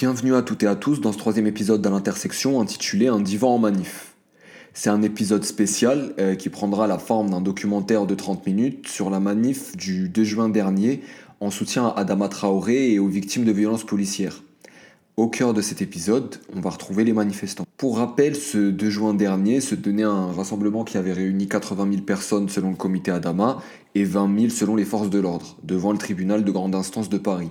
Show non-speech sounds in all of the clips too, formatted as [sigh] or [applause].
Bienvenue à toutes et à tous dans ce troisième épisode de l'intersection intitulé Un divan en manif. C'est un épisode spécial euh, qui prendra la forme d'un documentaire de 30 minutes sur la manif du 2 juin dernier en soutien à Adama Traoré et aux victimes de violences policières. Au cœur de cet épisode, on va retrouver les manifestants. Pour rappel, ce 2 juin dernier se tenait un rassemblement qui avait réuni 80 000 personnes selon le comité Adama et 20 000 selon les forces de l'ordre, devant le tribunal de grande instance de Paris.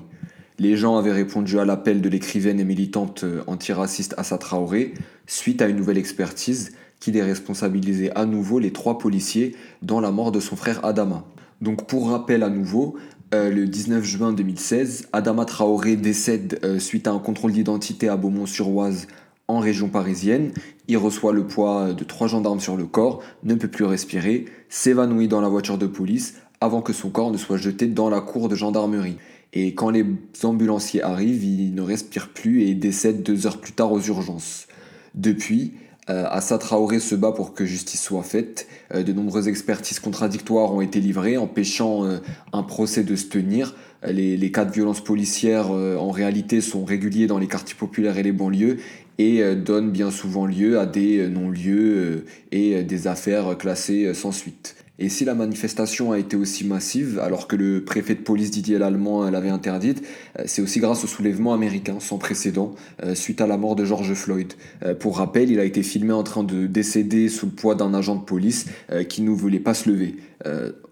Les gens avaient répondu à l'appel de l'écrivaine et militante euh, antiraciste Assa Traoré suite à une nouvelle expertise qui déresponsabilisait à nouveau les trois policiers dans la mort de son frère Adama. Donc pour rappel à nouveau, euh, le 19 juin 2016, Adama Traoré décède euh, suite à un contrôle d'identité à Beaumont-sur-Oise en région parisienne. Il reçoit le poids de trois gendarmes sur le corps, ne peut plus respirer, s'évanouit dans la voiture de police avant que son corps ne soit jeté dans la cour de gendarmerie. Et quand les ambulanciers arrivent, il ne respire plus et décède deux heures plus tard aux urgences. Depuis, euh, Assa Traoré se bat pour que justice soit faite. Euh, de nombreuses expertises contradictoires ont été livrées, empêchant euh, un procès de se tenir. Les, les cas de violences policières, en réalité, sont réguliers dans les quartiers populaires et les banlieues et donnent bien souvent lieu à des non-lieux et des affaires classées sans suite. Et si la manifestation a été aussi massive, alors que le préfet de police Didier Lallemand l'avait interdite, euh, c'est aussi grâce au soulèvement américain sans précédent euh, suite à la mort de George Floyd. Euh, pour rappel, il a été filmé en train de décéder sous le poids d'un agent de police qui ne voulait pas se lever.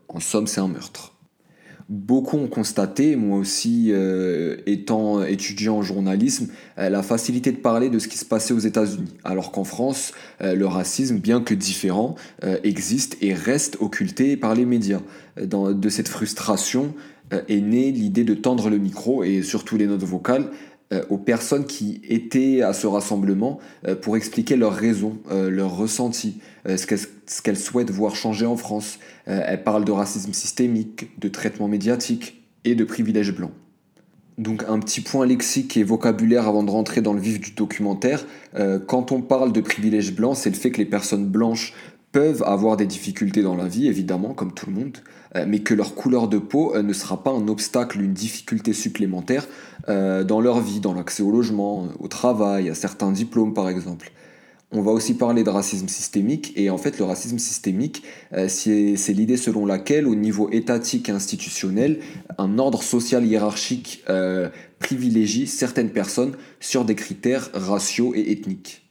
En somme, c'est un meurtre. Beaucoup ont constaté, moi aussi euh, étant étudiant en journalisme, euh, la facilité de parler de ce qui se passait aux États-Unis, alors qu'en France, euh, le racisme, bien que différent, existe et reste occulté par les médias. De cette frustration est née l'idée de tendre le micro et surtout les notes vocales aux personnes qui étaient à ce rassemblement pour expliquer leurs raisons, leurs ressentis, souhaitent voir changer en France. elles parlent de racisme systémique, de traitement médiatique et de privilèges blancs. Donc un petit point lexique et vocabulaire avant de rentrer dans le vif du documentaire. quand on parle de privilèges blancs, c'est le fait que les personnes blanches peuvent avoir des difficultés dans la vie, évidemment, comme tout le monde, euh, mais que leur couleur de peau euh, ne sera pas un obstacle, une difficulté supplémentaire euh, dans leur vie, dans l'accès au logement, au travail, à certains diplômes par exemple. On va aussi parler de racisme systémique, et en fait le racisme systémique, c'est l'idée selon laquelle au niveau étatique et institutionnel, un ordre social hiérarchique privilégie certaines personnes sur des critères raciaux et ethniques.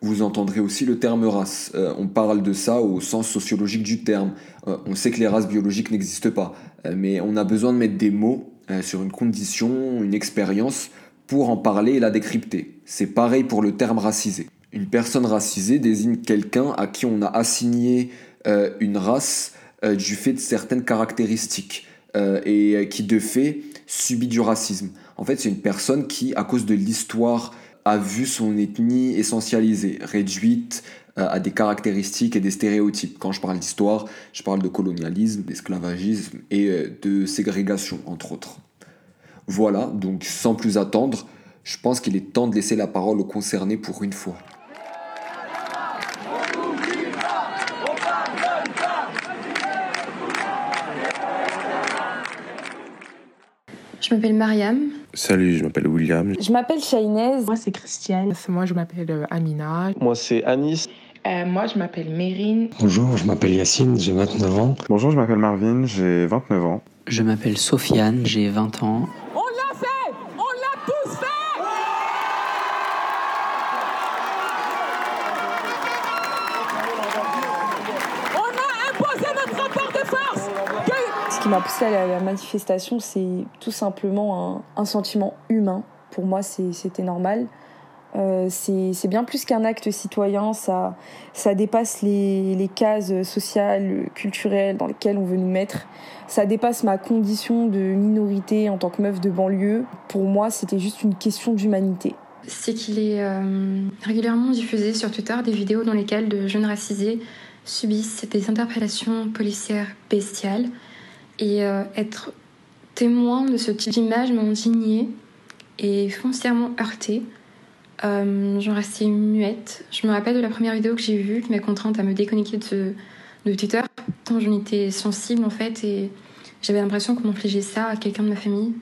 Vous entendrez aussi le terme race. Euh, on parle de ça au sens sociologique du terme. Euh, on sait que les races biologiques n'existent pas, euh, mais on a besoin de mettre des mots sur une condition, une expérience, pour en parler et la décrypter. C'est pareil pour le terme racisé. Une personne racisée désigne quelqu'un à qui on a assigné une race du fait de certaines caractéristiques et qui de fait subit du racisme. En fait, c'est une personne qui, à cause de l'histoire a vu son ethnie essentialisée, réduite euh, à des caractéristiques et des stéréotypes. Quand je parle d'histoire, je parle de colonialisme, d'esclavagisme et euh, de ségrégation, entre autres. Voilà, donc sans plus attendre, je pense qu'il est temps de laisser la parole aux concernés pour une fois. Je m'appelle Mariam. Salut, je m'appelle William. Je m'appelle Shainez. Moi, c'est Christiane. Moi, je m'appelle euh, Amina. Moi, c'est Anis. Euh, moi, je m'appelle Mérine. Bonjour, je m'appelle Yacine, j'ai 29 ans. Bonjour, je m'appelle Marvin, j'ai 29 ans. Je m'appelle Sofiane, j'ai 20 ans. Qui m'a poussé à la, manifestation, c'est tout simplement un, sentiment humain. Pour moi, c'était normal. Euh, c'est bien plus qu'un acte citoyen, ça, dépasse les, les, cases sociales, culturelles dans lesquelles on veut nous mettre. Ça dépasse ma condition de minorité en tant que meuf de banlieue. Pour moi, c'était juste une question d'humanité. C'est qu'il est, euh, régulièrement diffusé sur Twitter des vidéos dans lesquelles de jeunes racisés subissent des interpellations policières bestiales et euh, être témoin de ce type d'image m'a indignée et foncièrement heurtée. Euh, j'en restais muette. Je me rappelle de la première vidéo que j'ai vue qui m'a contrainte à me déconnecter de, Twitter, tant j'en étais sensible en fait, et j'avais l'impression qu'on infligeait ça à quelqu'un de ma famille.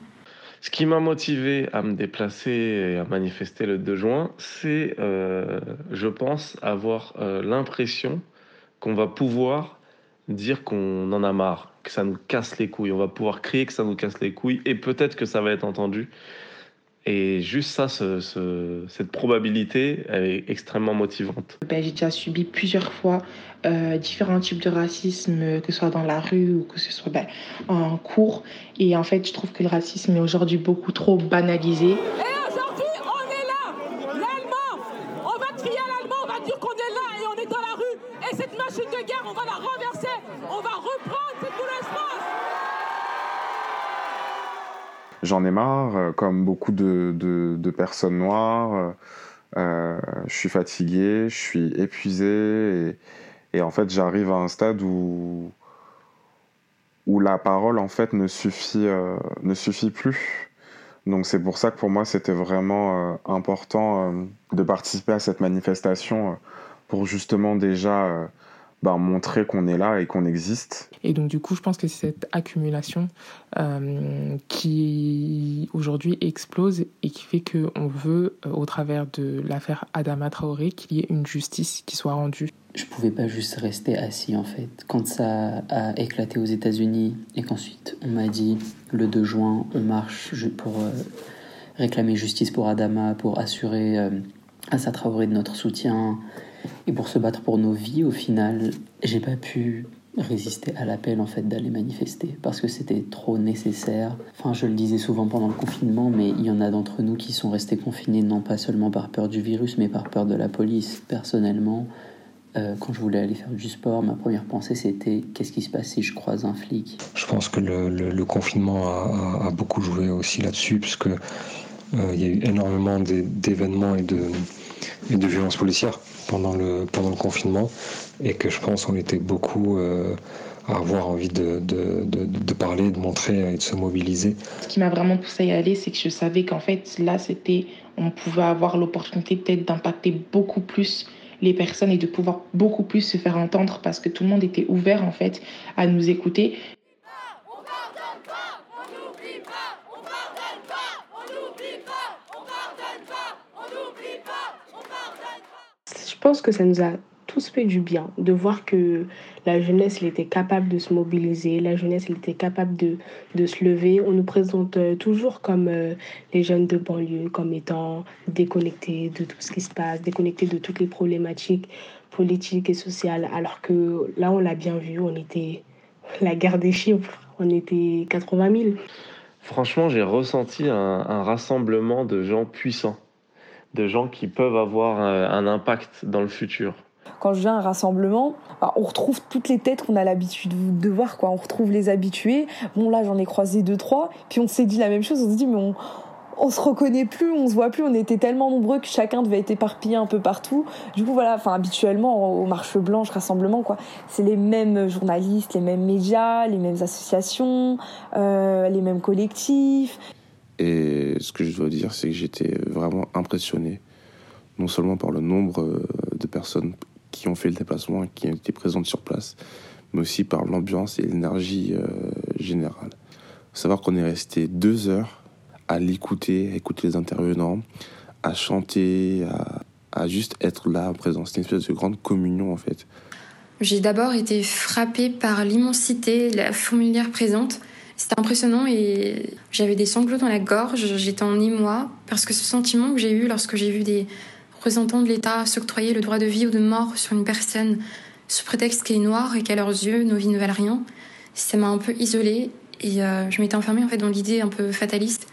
Ce qui m'a motivé à me déplacer et à manifester le 2 juin, c'est, euh, je pense, avoir l'impression qu'on va pouvoir dire qu'on en a marre, que ça nous casse les couilles. On va pouvoir crier que ça nous casse les couilles et peut-être que ça va être entendu. Et juste ça, ce, ce, cette probabilité, elle est extrêmement motivante. Ben, j'ai déjà subi plusieurs fois euh, différents types de racisme, que ce soit dans la rue ou que ce soit ben, en cours. Et en fait, je trouve que le racisme est aujourd'hui beaucoup trop banalisé aujourd'hui, on est là, l'allemand. On va crier à l'allemand, on va dire qu'on est là et on est dans la rue. Et cette machine de guerre, on va la renverser. On va reprendre cette nouvelle France. J'en ai marre, euh, comme beaucoup de, personnes noires. Euh, je suis fatigué, je suis épuisé. Et, en fait, j'arrive à un stade où, où la parole, en fait, ne suffit, euh, ne suffit plus. Donc c'est pour ça que pour moi, c'était vraiment euh, important euh, de participer à cette manifestation pour justement déjà bah, montrer qu'on est là et qu'on existe. Et donc du coup, je pense que c'est cette accumulation euh, qui aujourd'hui explose et qui fait qu'on veut, euh, au travers de l'affaire Adama Traoré, qu'il y ait une justice qui soit rendue. Je pouvais pas juste rester assis en fait. Quand ça a éclaté aux États-Unis et qu'ensuite on m'a dit le 2 juin on marche pour euh, réclamer justice pour Adama, pour assurer euh, Assa Traoré de notre soutien, et pour se battre pour nos vies, au final, j'ai pas pu résister à l'appel en fait d'aller manifester parce que c'était trop nécessaire. Enfin, je le disais souvent pendant le confinement, mais il y en a d'entre nous qui sont restés confinés non pas seulement par peur du virus, mais par peur de la police. Personnellement, euh, quand je voulais aller faire du sport, ma première pensée c'était qu'est-ce qui se passe si je croise un flic? Je pense que le, confinement a, beaucoup joué aussi là-dessus, parce que euh, y a eu énormément d'événements et de violences policières pendant le, pendant le confinement et que je pense on était beaucoup euh, à avoir envie de, de, de, de, parler, de montrer et de se mobiliser. Ce qui m'a vraiment poussé à y aller, c'est que je savais qu'en fait, là, c'était, on pouvait avoir l'opportunité peut-être d'impacter beaucoup plus les personnes et de pouvoir beaucoup plus se faire entendre parce que tout le monde était ouvert en fait à nous écouter. Je pense que ça nous a tous fait du bien de voir que la jeunesse était capable de se mobiliser, la jeunesse était capable de, de se lever. On nous présente toujours comme euh, les jeunes de banlieue, comme étant déconnectés de tout ce qui se passe, déconnectés de toutes les problématiques politiques et sociales, alors que là on l'a bien vu, on était [laughs] la guerre des chiffres, on était 80 000. Franchement, j'ai ressenti un rassemblement de gens puissants de gens qui peuvent avoir un impact dans le futur. Quand je viens à un rassemblement, on retrouve toutes les têtes qu'on a l'habitude de voir, quoi. On retrouve les habitués. Bon, là, j'en ai croisé deux, trois. Puis on s'est dit la même chose. On s'est dit, mais on, on se reconnaît plus, on se voit plus. On était tellement nombreux que chacun devait être éparpillé un peu partout. Du coup, voilà, enfin, habituellement, aux marches blanches, rassemblements, quoi. C'est les mêmes journalistes, les mêmes médias, les mêmes associations, euh, les mêmes collectifs. Et ce que je dois dire, c'est que j'étais vraiment impressionné, non seulement par le nombre de personnes qui ont fait le déplacement et qui étaient présentes sur place, mais aussi par l'ambiance et l'énergie euh, générale. Savoir qu'on est resté deux heures à l'écouter, à écouter les intervenants, à chanter, à, juste être là en présence. C'était une espèce de grande communion en fait. J'ai d'abord été frappée par l'immensité, la fourmilière présente. C'était impressionnant et j'avais des sanglots dans la gorge, j'étais en émoi parce que ce sentiment que j'ai eu lorsque j'ai vu des représentants de l'État s'octroyer le droit de vie ou de mort sur une personne sous prétexte qu'elle est noire et qu'à leurs yeux nos vies ne valent rien, ça m'a un peu isolée et euh, je m'étais enfermée en fait dans l'idée un peu fataliste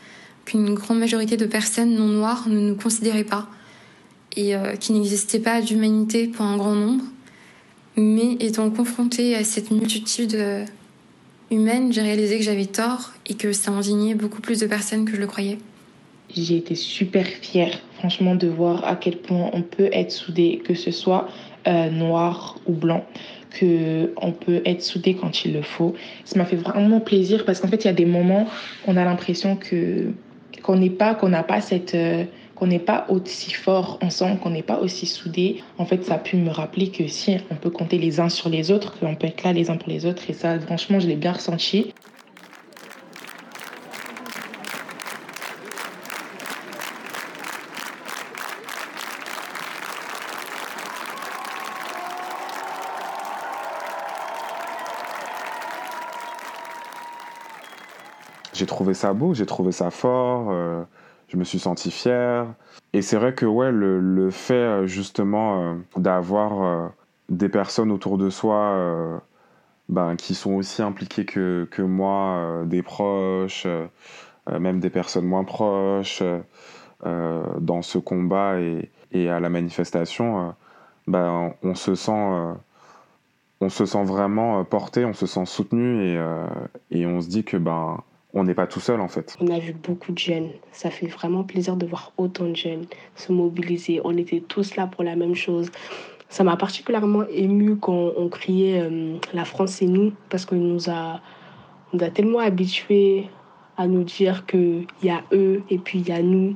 qu'une grande majorité de personnes non noires ne nous considéraient pas et euh, qu'il n'existait pas d'humanité pour un grand nombre. Mais étant confrontée à cette multitude euh, humaine, j'ai réalisé que j'avais tort et que ça indignait beaucoup plus de personnes que je le croyais. J'ai été super fière, franchement, de voir à quel point on peut être soudé, que ce soit euh, noir ou blanc, que on peut être soudé quand il le faut. Ça m'a fait vraiment plaisir parce qu'en fait, il y a des moments, on a l'impression que qu'on n'est pas, qu'on n'a pas cette euh, qu'on n'est pas aussi fort ensemble, qu'on n'est pas aussi soudés, en fait, ça a pu me rappeler que si on peut compter les uns sur les autres, qu'on peut être là les uns pour les autres. Et ça, franchement, je l'ai bien ressenti. J'ai trouvé ça beau, j'ai trouvé ça fort. Euh, je me suis senti fier. Et c'est vrai que ouais, le, le fait justement d'avoir des personnes autour de soi ben, qui sont aussi impliquées que, que moi, des proches, même des personnes moins proches, dans ce combat et, et, à la manifestation, ben, on se sent on se sent vraiment porté, on se sent soutenu et, et on se dit que ben on n'est pas tout seul en fait. On a vu beaucoup de jeunes. Ça fait vraiment plaisir de voir autant de jeunes se mobiliser. On était tous là pour la même chose. Ça m'a particulièrement ému quand on criait euh, La France c'est nous parce qu'on nous a, on a tellement habitués à nous dire qu'il y a eux et puis il y a nous.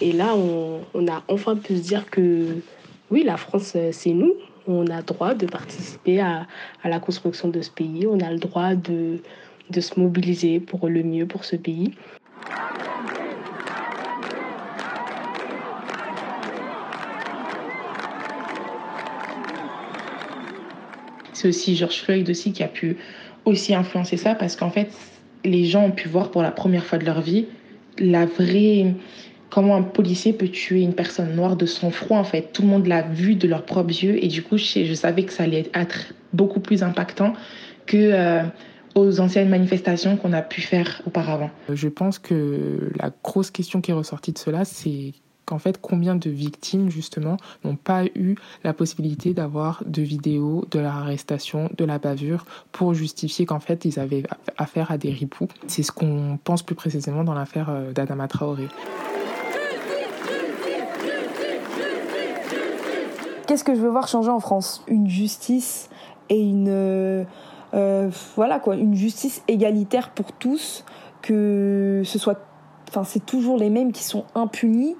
Et là, on, a enfin pu se dire que oui, la France euh, c'est nous. On a droit de participer à la construction de ce pays. On a le droit de, de se mobiliser pour le mieux pour ce pays. C'est aussi George Floyd aussi qui a pu aussi influencer ça parce qu'en fait, les gens ont pu voir pour la première fois de leur vie la vraie comment un policier peut tuer une personne noire de son froid en fait. Tout le monde l'a vu de leurs propres yeux et du coup, je, je savais que ça allait être beaucoup plus impactant que euh, aux anciennes manifestations qu'on a pu faire auparavant. Je pense que la grosse question qui est ressortie de cela, c'est qu'en fait, combien de victimes, justement, n'ont pas eu la possibilité d'avoir de vidéos de leur arrestation, de la bavure, pour justifier qu'en fait, ils avaient affaire à des ripoux. C'est ce qu'on pense plus précisément dans l'affaire euh, d'Adama Traoré. Qu'est-ce que je veux voir changer en France? Une justice et une euh, voilà quoi, une justice égalitaire pour tous, que ce soit, enfin c'est toujours les mêmes qui sont impunis.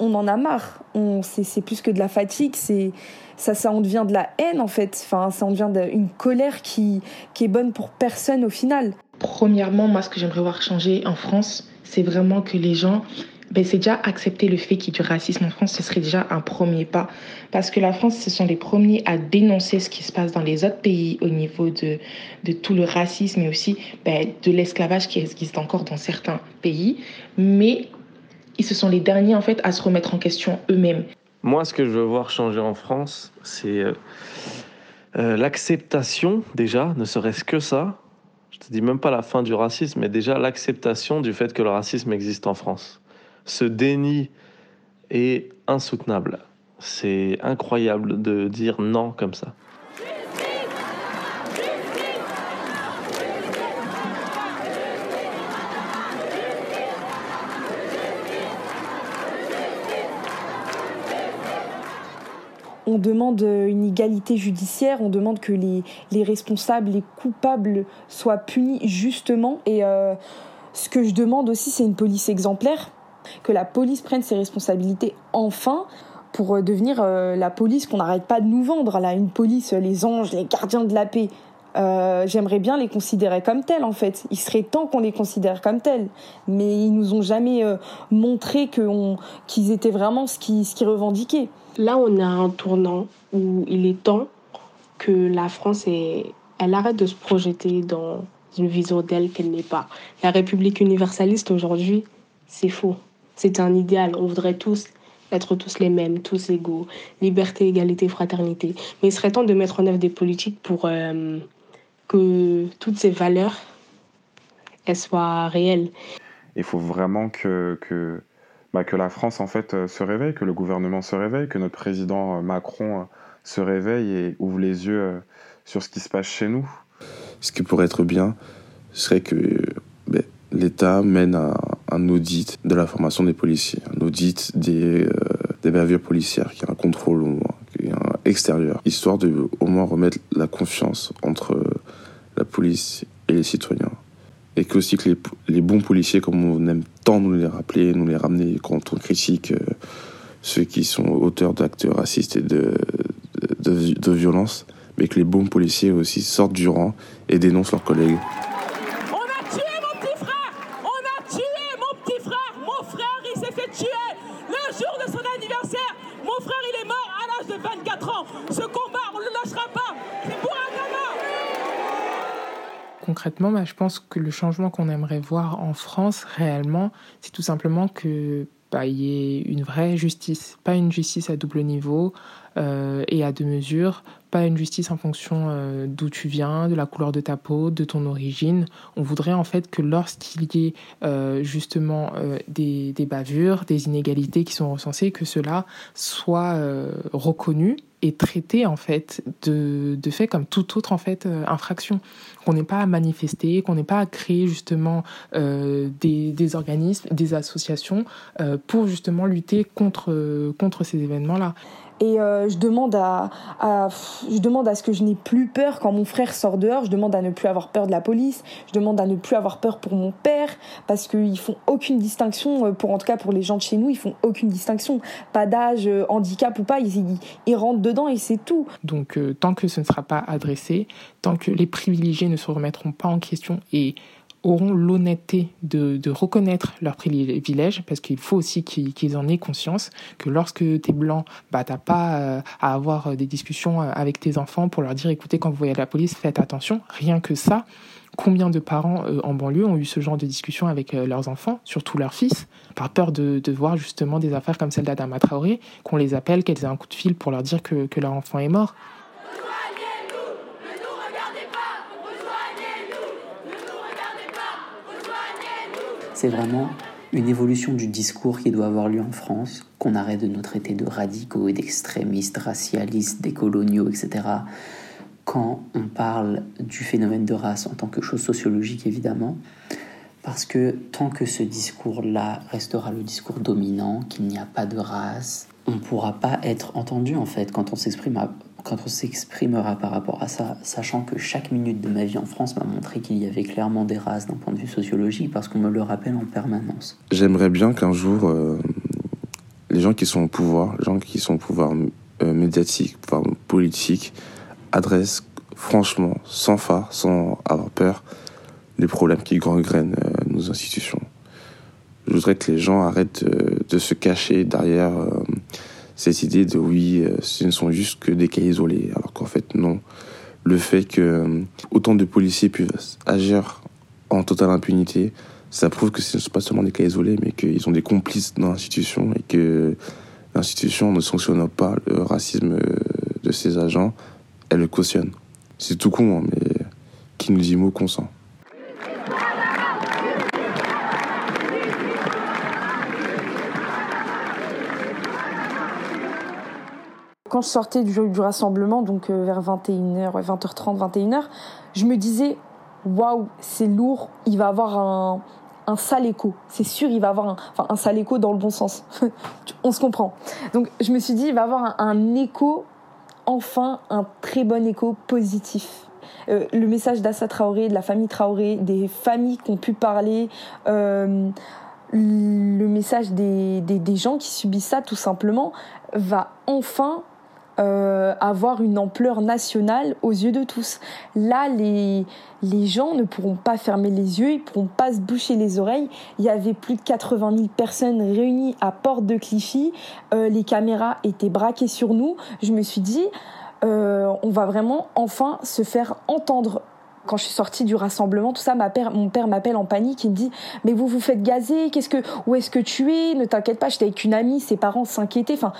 On en a marre. On, c'est, plus que de la fatigue, c'est ça, ça en devient de la haine en fait. Enfin, ça en devient une colère qui, qui est bonne pour personne au final. Premièrement, moi, ce que j'aimerais voir changer en France, c'est vraiment que les gens ben, c'est déjà accepter le fait qu'il y ait du racisme en France, ce serait déjà un premier pas. Parce que la France, ce sont les premiers à dénoncer ce qui se passe dans les autres pays au niveau de, tout le racisme et aussi ben, de l'esclavage qui existe encore dans certains pays. Mais ils se sont les derniers en fait à se remettre en question eux-mêmes. Moi, ce que je veux voir changer en France, c'est euh, euh, l'acceptation déjà, ne serait-ce que ça. Je te dis même pas la fin du racisme, mais déjà l'acceptation du fait que le racisme existe en France ce déni est insoutenable. C'est incroyable de dire non comme ça. on demande une égalité judiciaire, on demande que les, responsables, les coupables soient punis justement. Et euh, ce que je demande aussi, c'est une police exemplaire que la police prenne ses responsabilités enfin pour euh, devenir euh, la police qu'on n'arrête pas de nous vendre, là, une police, les anges, les gardiens de la paix. Euh, j'aimerais bien les considérer comme tels en fait. Il serait temps qu'on les considère comme tels, mais ils nous ont jamais montré qu'ils étaient vraiment ce qu'ils ce revendiquaient. Là, on a un tournant où il est temps que la France elle arrête de se projeter dans une vision d'elle qu'elle n'est pas. La République universaliste aujourd'hui, c'est faux. C'est un idéal. On voudrait tous être tous les mêmes, tous égaux, liberté, égalité, fraternité. Mais il serait temps de mettre en œuvre des politiques pour euh, que toutes ces valeurs elles soient réelles. Il faut vraiment que, que, bah, que la France en fait euh, se réveille, que le gouvernement se réveille, que notre président euh, Macron se réveille et ouvre les yeux sur ce qui se passe chez nous. Ce qui pourrait être bien serait que ben, l'État mène un, un, audit de la formation des policiers, un audit des, euh, des bavures policières, qui a un contrôle au moins, qui est un extérieur, histoire de au moins remettre la confiance entre la police et les citoyens. Et que aussi que les, les bons policiers, comme on aime tant nous les rappeler, nous les ramener quand on critique euh, ceux qui sont auteurs d'actes racistes et de, de, de violence, mais que les bons policiers aussi sortent du rang et dénoncent leurs collègues. Concrètement, bah, je pense que le changement qu'on aimerait voir en France réellement, c'est tout simplement que bah, y ait une vraie justice, pas une justice à double niveau et à deux mesures, pas une justice en fonction euh, d'où tu viens, de la couleur de ta peau, de ton origine. On voudrait en fait que lorsqu'il y ait euh, justement des, bavures, des inégalités qui sont recensées, que cela soit reconnu et traité en fait de, fait comme toute autre en fait infraction qu'on n'ait pas à manifester, qu'on n'ait pas à créer justement euh, des, organismes, des associations euh, pour justement lutter contre, contre ces événements-là. Et euh, je, demande à, ce que je n'ai plus peur quand mon frère sort dehors. Je demande à ne plus avoir peur de la police. Je demande à ne plus avoir peur pour mon père parce qu'ils font aucune distinction, euh, pour en tout cas pour les gens de chez nous, ils font aucune distinction. Pas d'âge, euh, handicap ou pas, ils, rentrent dedans et c'est tout. Donc tant que ce ne sera pas adressé, tant que les privilégiés ne se remettront pas en question et auront l'honnêteté de, de, reconnaître leurs privilèges, parce qu'il faut aussi qu'ils en aient conscience que lorsque tu es blanc, bah, tu pas euh, à avoir des discussions euh, avec tes enfants pour leur dire, écoutez, quand vous voyez la police, faites attention. Rien que ça, combien de parents euh, en banlieue ont eu ce genre de discussion avec leurs enfants, surtout leurs fils, par peur de, de voir justement des affaires comme celle d'Adama Traoré, qu'on les appelle, qu'elles aient un coup de fil pour leur dire que, que leur enfant est mort. C'est vraiment une évolution du discours qui doit avoir lieu en France, qu'on arrête de nous traiter de radicaux et d'extrémistes, racialistes, décoloniaux, etc. Quand on parle du phénomène de race en tant que chose sociologique, évidemment, parce que tant que ce discours-là restera le discours dominant, qu'il n'y a pas de race, on ne pourra pas être entendu en fait quand on s'exprime quand on s'exprimera par rapport à ça, sachant que chaque minute de ma vie en France m'a montré qu'il y avait clairement des races d'un point de vue sociologique, parce qu'on me le rappelle en permanence. J'aimerais bien qu'un jour, euh, les gens qui sont au pouvoir, les gens qui sont au pouvoir euh, médiatique, pouvoir politique, adressent franchement, sans phare, sans avoir peur, les problèmes qui gangrènent euh, nos institutions. Je voudrais que les gens arrêtent de se cacher derrière cette idée de oui, euh, ce ne sont juste que des cas isolés, alors qu'en fait non. Le fait que euh, autant de policiers puissent agir en totale impunité, ça prouve que ce ne sont pas seulement des cas isolés, mais qu'ils ont des complices dans l'institution et que l'institution ne sanctionne pas le racisme euh, de ses agents, elle le cautionne. C'est tout con, hein, mais qui nous dit mot consent. Quand je sortais du, rassemblement, donc euh, vers 21h, 20h30, 21h, je me disais, waouh, c'est lourd, il va avoir un, sale écho. C'est sûr, il va avoir un, enfin, un sale écho dans le bon sens. [laughs] On se comprend. Donc, je me suis dit, il va avoir un, écho, enfin, un très bon écho positif. Euh, le message d'Assa Traoré, de la famille Traoré, des familles qui ont pu parler, euh, le message des, gens qui subissent ça tout simplement, va enfin euh, avoir une ampleur nationale aux yeux de tous. Là, les, les gens ne pourront pas fermer les yeux, ils ne pourront pas se boucher les oreilles. Il y avait plus de 80 000 personnes réunies à Porte de Clichy. Euh, les caméras étaient braquées sur nous. Je me suis dit, euh, on va vraiment enfin se faire entendre quand je suis sortie du rassemblement, tout ça, mon père m'appelle en panique, il me dit mais vous vous faites gazer, qu'est-ce que, où est-ce que tu es? Ne t'inquiète pas, j'étais avec une amie, ses parents s'inquiétaient. Enfin,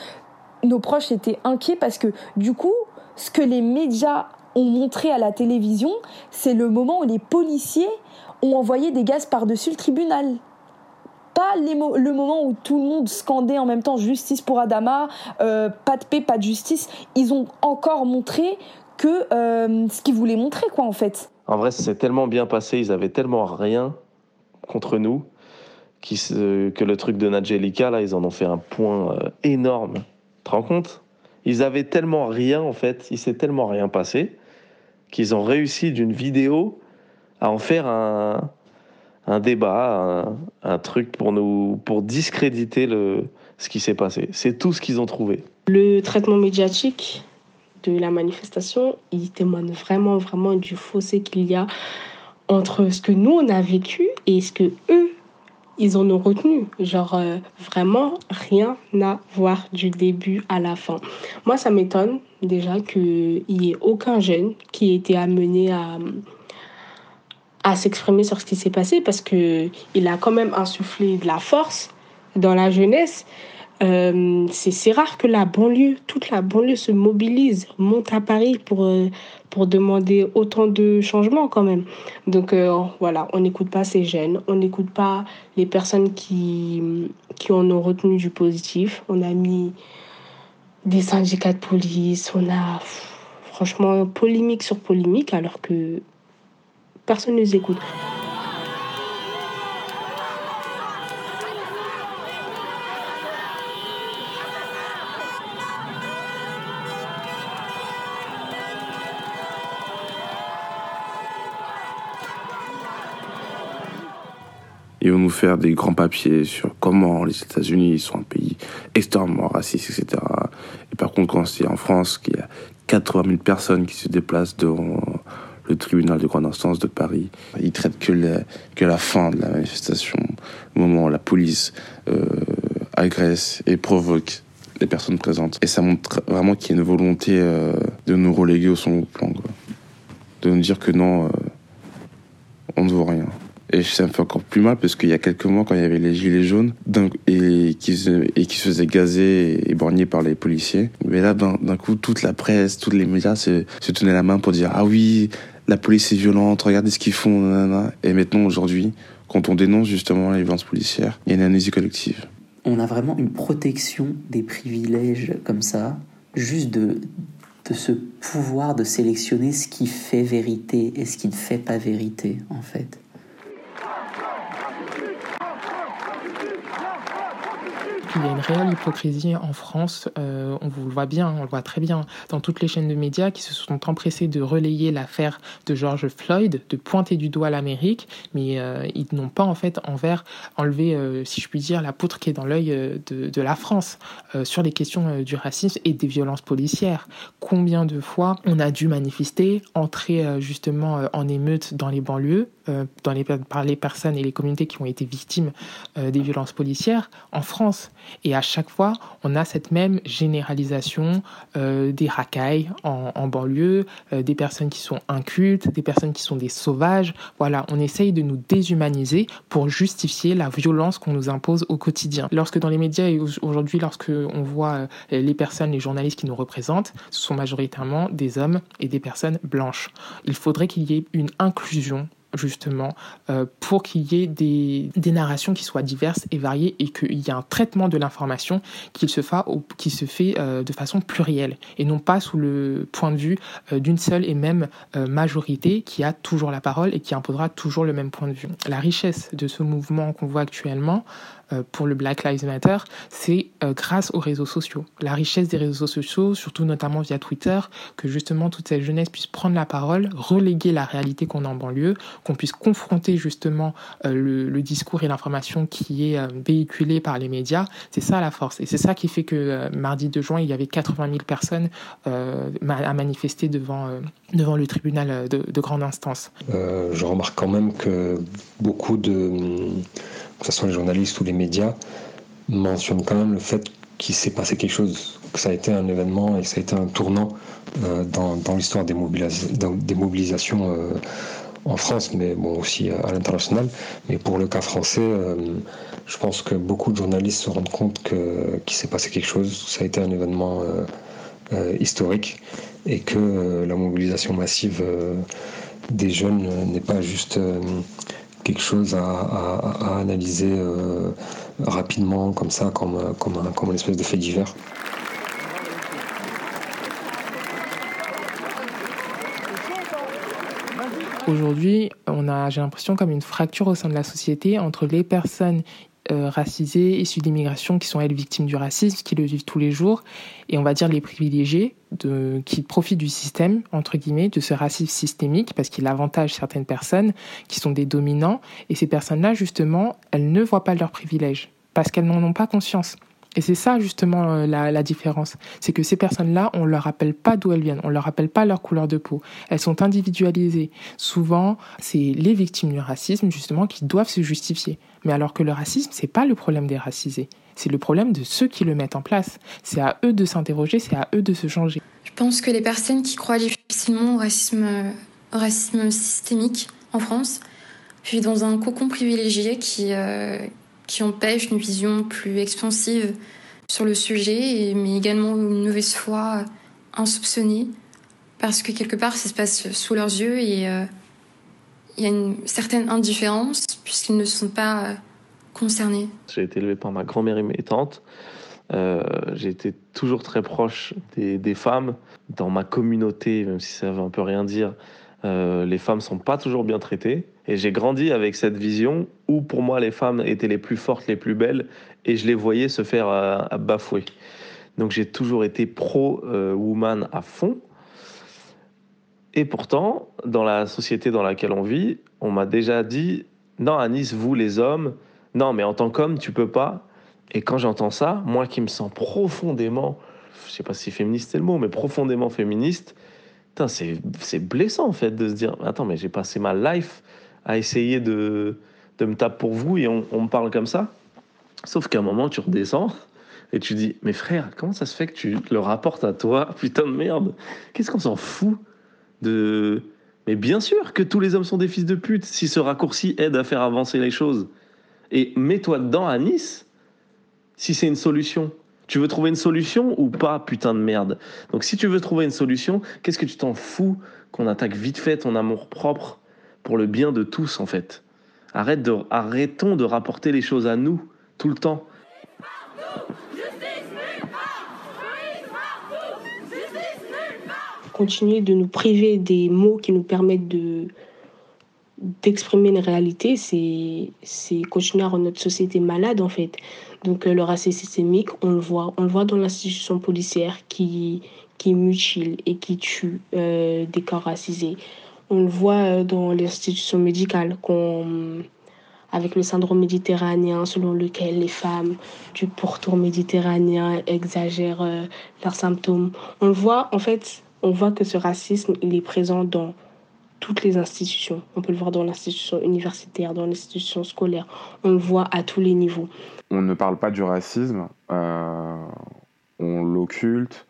nos proches étaient inquiets parce que du coup, ce que les médias ont montré à la télévision, c'est le moment où les policiers ont envoyé des gaz par-dessus le tribunal. Pas le moment où tout le monde scandait en même temps justice pour Adama, euh, pas de paix, pas de justice. Ils ont encore montré que euh, ce qu'ils voulaient montrer, quoi, en fait. En vrai, c'est tellement bien passé, ils avaient tellement rien contre nous que le truc de Nadjelika, là, ils en ont fait un point euh, énorme. Tu te rends compte Ils avaient tellement rien, en fait, il s'est tellement rien passé, qu'ils ont réussi d'une vidéo à en faire un, un débat, un, truc pour nous, pour discréditer le, ce qui s'est passé. C'est tout ce qu'ils ont trouvé. Le traitement médiatique de la manifestation, il témoigne vraiment, vraiment du fossé qu'il y a entre ce que nous on a vécu et ce que eux ils en ont retenu. Genre, euh, vraiment, rien à voir du début à la fin. Moi, ça m'étonne déjà qu'il n'y ait aucun jeune qui ait été amené à, à s'exprimer sur ce qui s'est passé parce que il a quand même insufflé de la force dans la jeunesse. Euh, c'est rare que la banlieue, toute la banlieue se mobilise, monte à Paris pour, euh, pour demander autant de changements quand même. Donc euh, voilà, on n'écoute pas ces jeunes, on n'écoute pas les personnes qui, qui en ont retenu du positif. On a mis des syndicats de police, on a franchement polémique sur polémique alors que personne ne les écoute. Ils vont nous faire des grands papiers sur comment les États-Unis sont un pays extrêmement raciste, etc. Et par contre, quand c'est en France qu'il y a 80 000 personnes qui se déplacent devant le tribunal de grande instance de Paris, ils traitent que la, fin de la manifestation, au moment où la police euh, agresse et provoque les personnes présentes. Et ça montre vraiment qu'il y a une volonté euh, de nous reléguer au second plan, de nous dire que non, euh, on ne vaut rien. Et ça me fait encore plus mal parce qu'il y a quelques mois, quand il y avait les gilets jaunes et qui, se, et qui se faisaient gazer et borgner par les policiers, mais là, d'un coup, toute la presse, tous les médias se, se tenaient la main pour dire Ah oui, la police est violente, regardez ce qu'ils font, nanana. Et maintenant, aujourd'hui, quand on dénonce justement les violences policières, il y a une amnésie collective. On a vraiment une protection des privilèges comme ça, juste de, de ce pouvoir de sélectionner ce qui fait vérité et ce qui ne fait pas vérité, en fait. Il y a une réelle hypocrisie en France. Euh, on vous le voit bien, on le voit très bien dans toutes les chaînes de médias qui se sont empressées de relayer l'affaire de George Floyd, de pointer du doigt l'Amérique, mais euh, ils n'ont pas en fait envers enlevé, euh, si je puis dire, la poutre qui est dans l'œil de, la France sur les questions du racisme et des violences policières. Combien de fois on a dû manifester, entrer justement en émeute dans les banlieues, dans les, par les personnes et les communautés qui ont été victimes des violences policières en France. Et à chaque fois, on a cette même généralisation euh, des racailles en, banlieue, euh, des personnes qui sont incultes, des personnes qui sont des sauvages. Voilà, on essaye de nous déshumaniser pour justifier la violence qu'on nous impose au quotidien. Lorsque dans les médias et aujourd'hui, lorsque on voit euh, les personnes, les journalistes qui nous représentent, ce sont majoritairement des hommes et des personnes blanches. Il faudrait qu'il y ait une inclusion justement euh, pour qu'il y ait des, des, narrations qui soient diverses et variées et qu'il y ait un traitement de l'information qui se, fa, qui se fait euh, de façon plurielle et non pas sous le point de vue euh, d'une seule et même majorité qui a toujours la parole et qui imposera toujours le même point de vue. La richesse de ce mouvement qu'on voit actuellement, euh, pour le Black Lives Matter, c'est euh, grâce aux réseaux sociaux. La richesse des réseaux sociaux, surtout notamment via Twitter, que justement toute cette jeunesse puisse prendre la parole, reléguer la réalité qu'on a en banlieue, qu'on puisse confronter justement euh, le, discours et l'information qui est véhiculé par les médias. C'est ça la force. Et c'est ça qui fait que mardi 2 juin, il y avait 80 000 personnes à manifester devant, devant le tribunal de grande instance. je remarque quand même que beaucoup de que ce soit les journalistes ou les médias, mentionnent quand même le fait qu'il s'est passé quelque chose, que ça a été un événement et que ça a été un tournant euh, dans, l'histoire des, mobilisations euh, en France, mais bon aussi à l'international. Mais pour le cas français, euh, je pense que beaucoup de journalistes se rendent compte qu'il s'est passé quelque chose, ça a été un événement historique et que la mobilisation massive des jeunes n'est pas juste quelque chose à, analyser euh, rapidement comme ça, comme, comme, un, comme une espèce de fait divers. Aujourd'hui, on a, j'ai l'impression, comme une fracture au sein de la société entre les personnes euh, racisés, issus d'immigration, qui sont elles victimes du racisme, qui le vivent tous les jours, et on va dire les privilégiés, qui profitent du système, entre guillemets, de ce racisme systémique, parce qu'il avantage certaines personnes qui sont des dominants, et ces personnes-là, justement, elles ne voient pas leurs privilèges, parce qu'elles n'en ont pas conscience. Et c'est ça justement euh, la, différence. C'est que ces personnes-là, on ne leur rappelle pas d'où elles viennent, on ne leur rappelle pas leur couleur de peau. Elles sont individualisées. Souvent, c'est les victimes du racisme justement qui doivent se justifier. Mais alors que le racisme, c'est pas le problème des racisés. C'est le problème de ceux qui le mettent en place. C'est à eux de s'interroger, c'est à eux de se changer. Je pense que les personnes qui croient difficilement au racisme, au racisme systémique en France, puis dans un cocon privilégié qui, qui empêche une vision plus expansive sur le sujet, mais également une mauvaise foi insoupçonnée, parce que quelque part ça se passe sous leurs yeux et il y a une certaine indifférence puisqu'ils ne sont pas concernés. J'ai été élevé par ma grand-mère et mes tantes. Euh, j'ai été toujours très proche des, des, femmes. Dans ma communauté, même si ça veut un peu rien dire, euh, les femmes sont pas toujours bien traitées. Et j'ai grandi avec cette vision où pour moi les femmes étaient les plus fortes, les plus belles, et je les voyais se faire euh, bafouer. Donc j'ai toujours été pro-woman à fond. Et pourtant, dans la société dans laquelle on vit, on m'a déjà dit non, Anis, vous les hommes, non, mais en tant qu'homme, tu peux pas. Et quand j'entends ça, moi qui me sens profondément, je sais pas si féministe c'est le mot, mais profondément féministe, c'est blessant en fait de se dire attends, mais j'ai passé ma life à essayer de, de me taper pour vous et on, on me parle comme ça. Sauf qu'à un moment, tu redescends et tu dis mais frère, comment ça se fait que tu le rapportes à toi [laughs] Putain de merde, qu'est-ce qu'on s'en fout de. Mais bien sûr que tous les hommes sont des fils de pute si ce raccourci aide à faire avancer les choses. Et mets-toi dedans à Nice si c'est une solution. Tu veux trouver une solution ou pas, putain de merde? Donc si tu veux trouver une solution, qu'est-ce que tu t'en fous qu'on attaque vite fait ton amour propre pour le bien de tous en fait? Arrête de, Arrêtons de rapporter les choses à nous tout le temps. continuer de nous priver des mots qui nous permettent de d'exprimer une réalité, c'est continuer à rendre notre société malade en fait. Donc euh, le racisme systémique, on le voit, on le voit dans l'institution policière qui qui mutile et qui tue euh, des corps racisés. On le voit euh, dans l'institution médicale avec le syndrome méditerranéen selon lequel les femmes du pourtour méditerranéen exagèrent leurs symptômes. On le voit en fait on voit que ce racisme, il est présent dans toutes les institutions. On peut le voir dans l'institution universitaire, dans l'institution scolaire. On le voit à tous les niveaux. On ne parle pas du racisme, euh, on l'occulte,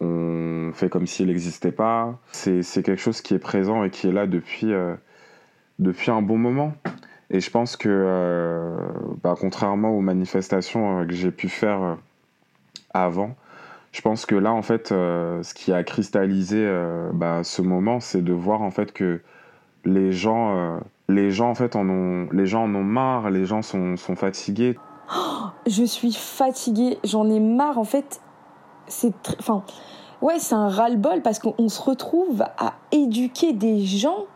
on fait comme s'il n'existait pas. C'est quelque chose qui est présent et qui est là depuis, euh, depuis un bon moment. Et je pense que, euh, bah, contrairement aux manifestations que j'ai pu faire avant, je pense que là, en fait, euh, ce qui a cristallisé euh, bah, ce moment, c'est de voir en fait que les gens, euh, les gens en fait ont, les gens en ont marre, les gens sont, sont fatigués. Oh, je suis fatiguée, j'en ai marre en fait. C'est, enfin, ouais, c'est un ras-le-bol parce qu'on se retrouve à éduquer des gens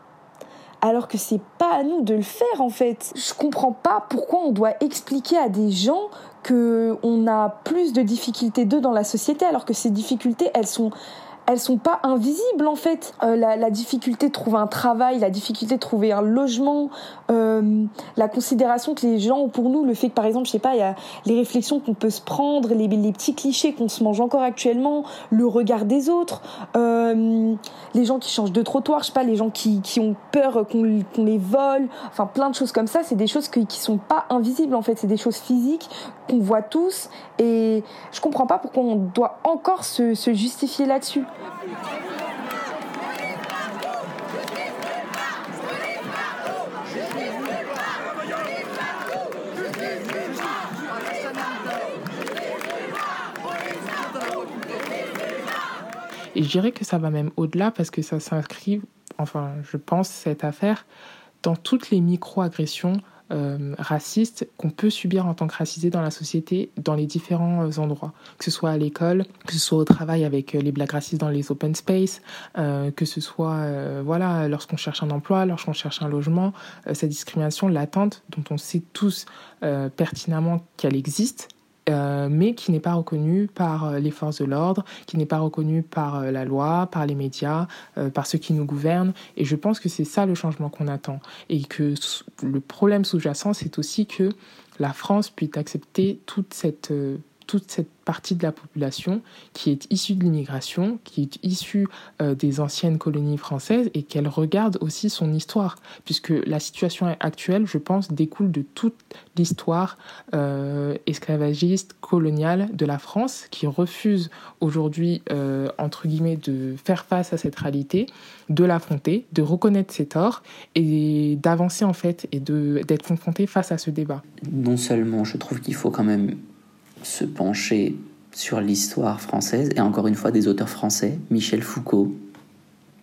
alors que c'est pas à nous de le faire en fait. Je comprends pas pourquoi on doit expliquer à des gens que on a plus de difficultés d'eux dans la société alors que ces difficultés elles sont elles sont pas invisibles en fait. Euh, la, la, difficulté de trouver un travail, la difficulté de trouver un logement, euh, la considération que les gens ont pour nous, le fait que par exemple, je sais pas, il y a les réflexions qu'on peut se prendre, les, les petits clichés qu'on se mange encore actuellement, le regard des autres, euh, les gens qui changent de trottoir, je sais pas, les gens qui, qui ont peur qu'on les vole, enfin plein de choses comme ça, c'est des choses qui, qui sont pas invisibles en fait, c'est des choses physiques qu'on voit tous et je comprends pas pourquoi on doit encore se, se justifier là-dessus. Et je dirais que ça va même au-delà parce que ça s'inscrit, enfin, je pense, cette affaire, dans toutes les micro-agressions euh, racistes qu'on peut subir en tant que racisé dans la société, dans les différents euh, endroits, que ce soit à l'école, que ce soit au travail avec euh, les blagues racistes dans les open space, euh, que ce soit voilà lorsqu'on cherche un emploi, lorsqu'on cherche un logement, cette discrimination latente dont on sait tous pertinemment qu'elle existe euh, mais qui n'est pas reconnu par euh, les forces de l'ordre, qui n'est pas reconnu par euh, la loi, par les médias, par ceux qui nous gouvernent. Et je pense que c'est ça le changement qu'on attend. Et que le problème sous-jacent, c'est aussi que la France puisse accepter toute cette toute cette partie de la population qui est issue de l'immigration, qui est issue euh, des anciennes colonies françaises et qu'elle regarde aussi son histoire, puisque la situation actuelle, je pense, découle de toute l'histoire euh, esclavagiste, coloniale de la France, qui refuse aujourd'hui, euh, entre guillemets, de faire face à cette réalité, de l'affronter, de reconnaître ses torts et d'avancer en fait et d'être confronté face à ce débat. Non seulement je trouve qu'il faut quand même se pencher sur l'histoire française, et encore une fois des auteurs français, Michel Foucault,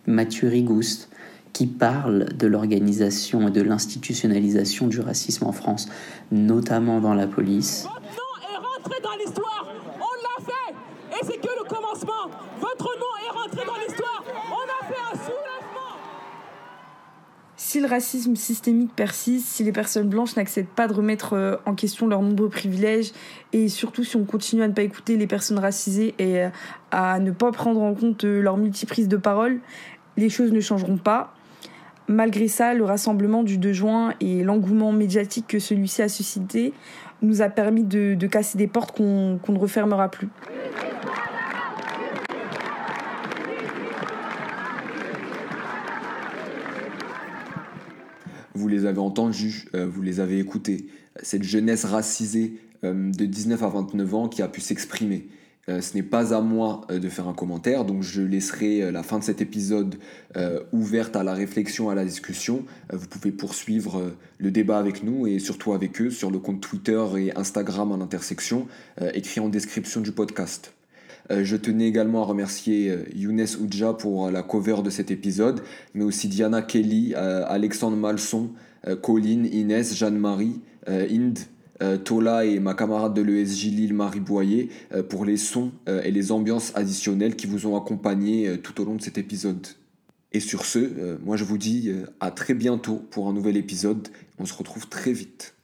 Mathieu Rigouste, qui parlent de l'organisation et de l'institutionnalisation du racisme en France, notamment dans la police. Dans l'histoire, on l'a fait, et c'est que le commencement. Votre nom est rentré dans l'histoire, on a fait un soulèvement. Si le racisme systémique persiste, si les personnes blanches n'acceptent pas de remettre euh, en question leurs nombreux privilèges, et surtout si on continue à ne pas écouter les personnes racisées et euh, à ne pas prendre en compte euh, leur multiprise de parole, les choses ne changeront pas. Malgré ça, le rassemblement du 2 juin et l'engouement médiatique que celui-ci a suscité nous a permis de, casser des portes qu'on ne refermera plus. Vous les avez entendus, euh, vous les avez écoutés. Cette jeunesse racisée euh, de 19 à 29 ans qui a pu s'exprimer. Euh, ce n'est pas à moi de faire un commentaire, donc je laisserai la fin de cet épisode ouverte à la réflexion, à la discussion. Vous pouvez poursuivre le débat avec nous et surtout avec eux sur le compte Twitter et Instagram à l'intersection, euh, écrit en description du podcast. Euh, je tenais également à remercier euh, Younes Oudja pour euh, la cover de cet épisode, mais aussi Diana Kelly, Alexandre Malson, Colline, Inès, Jeanne-Marie, Inde, Tola et ma camarade de l'ESJ Lille, Marie Boyer, pour les sons et les ambiances additionnelles qui vous ont accompagné tout au long de cet épisode. Et sur ce, moi je vous dis à très bientôt pour un nouvel épisode. On se retrouve très vite.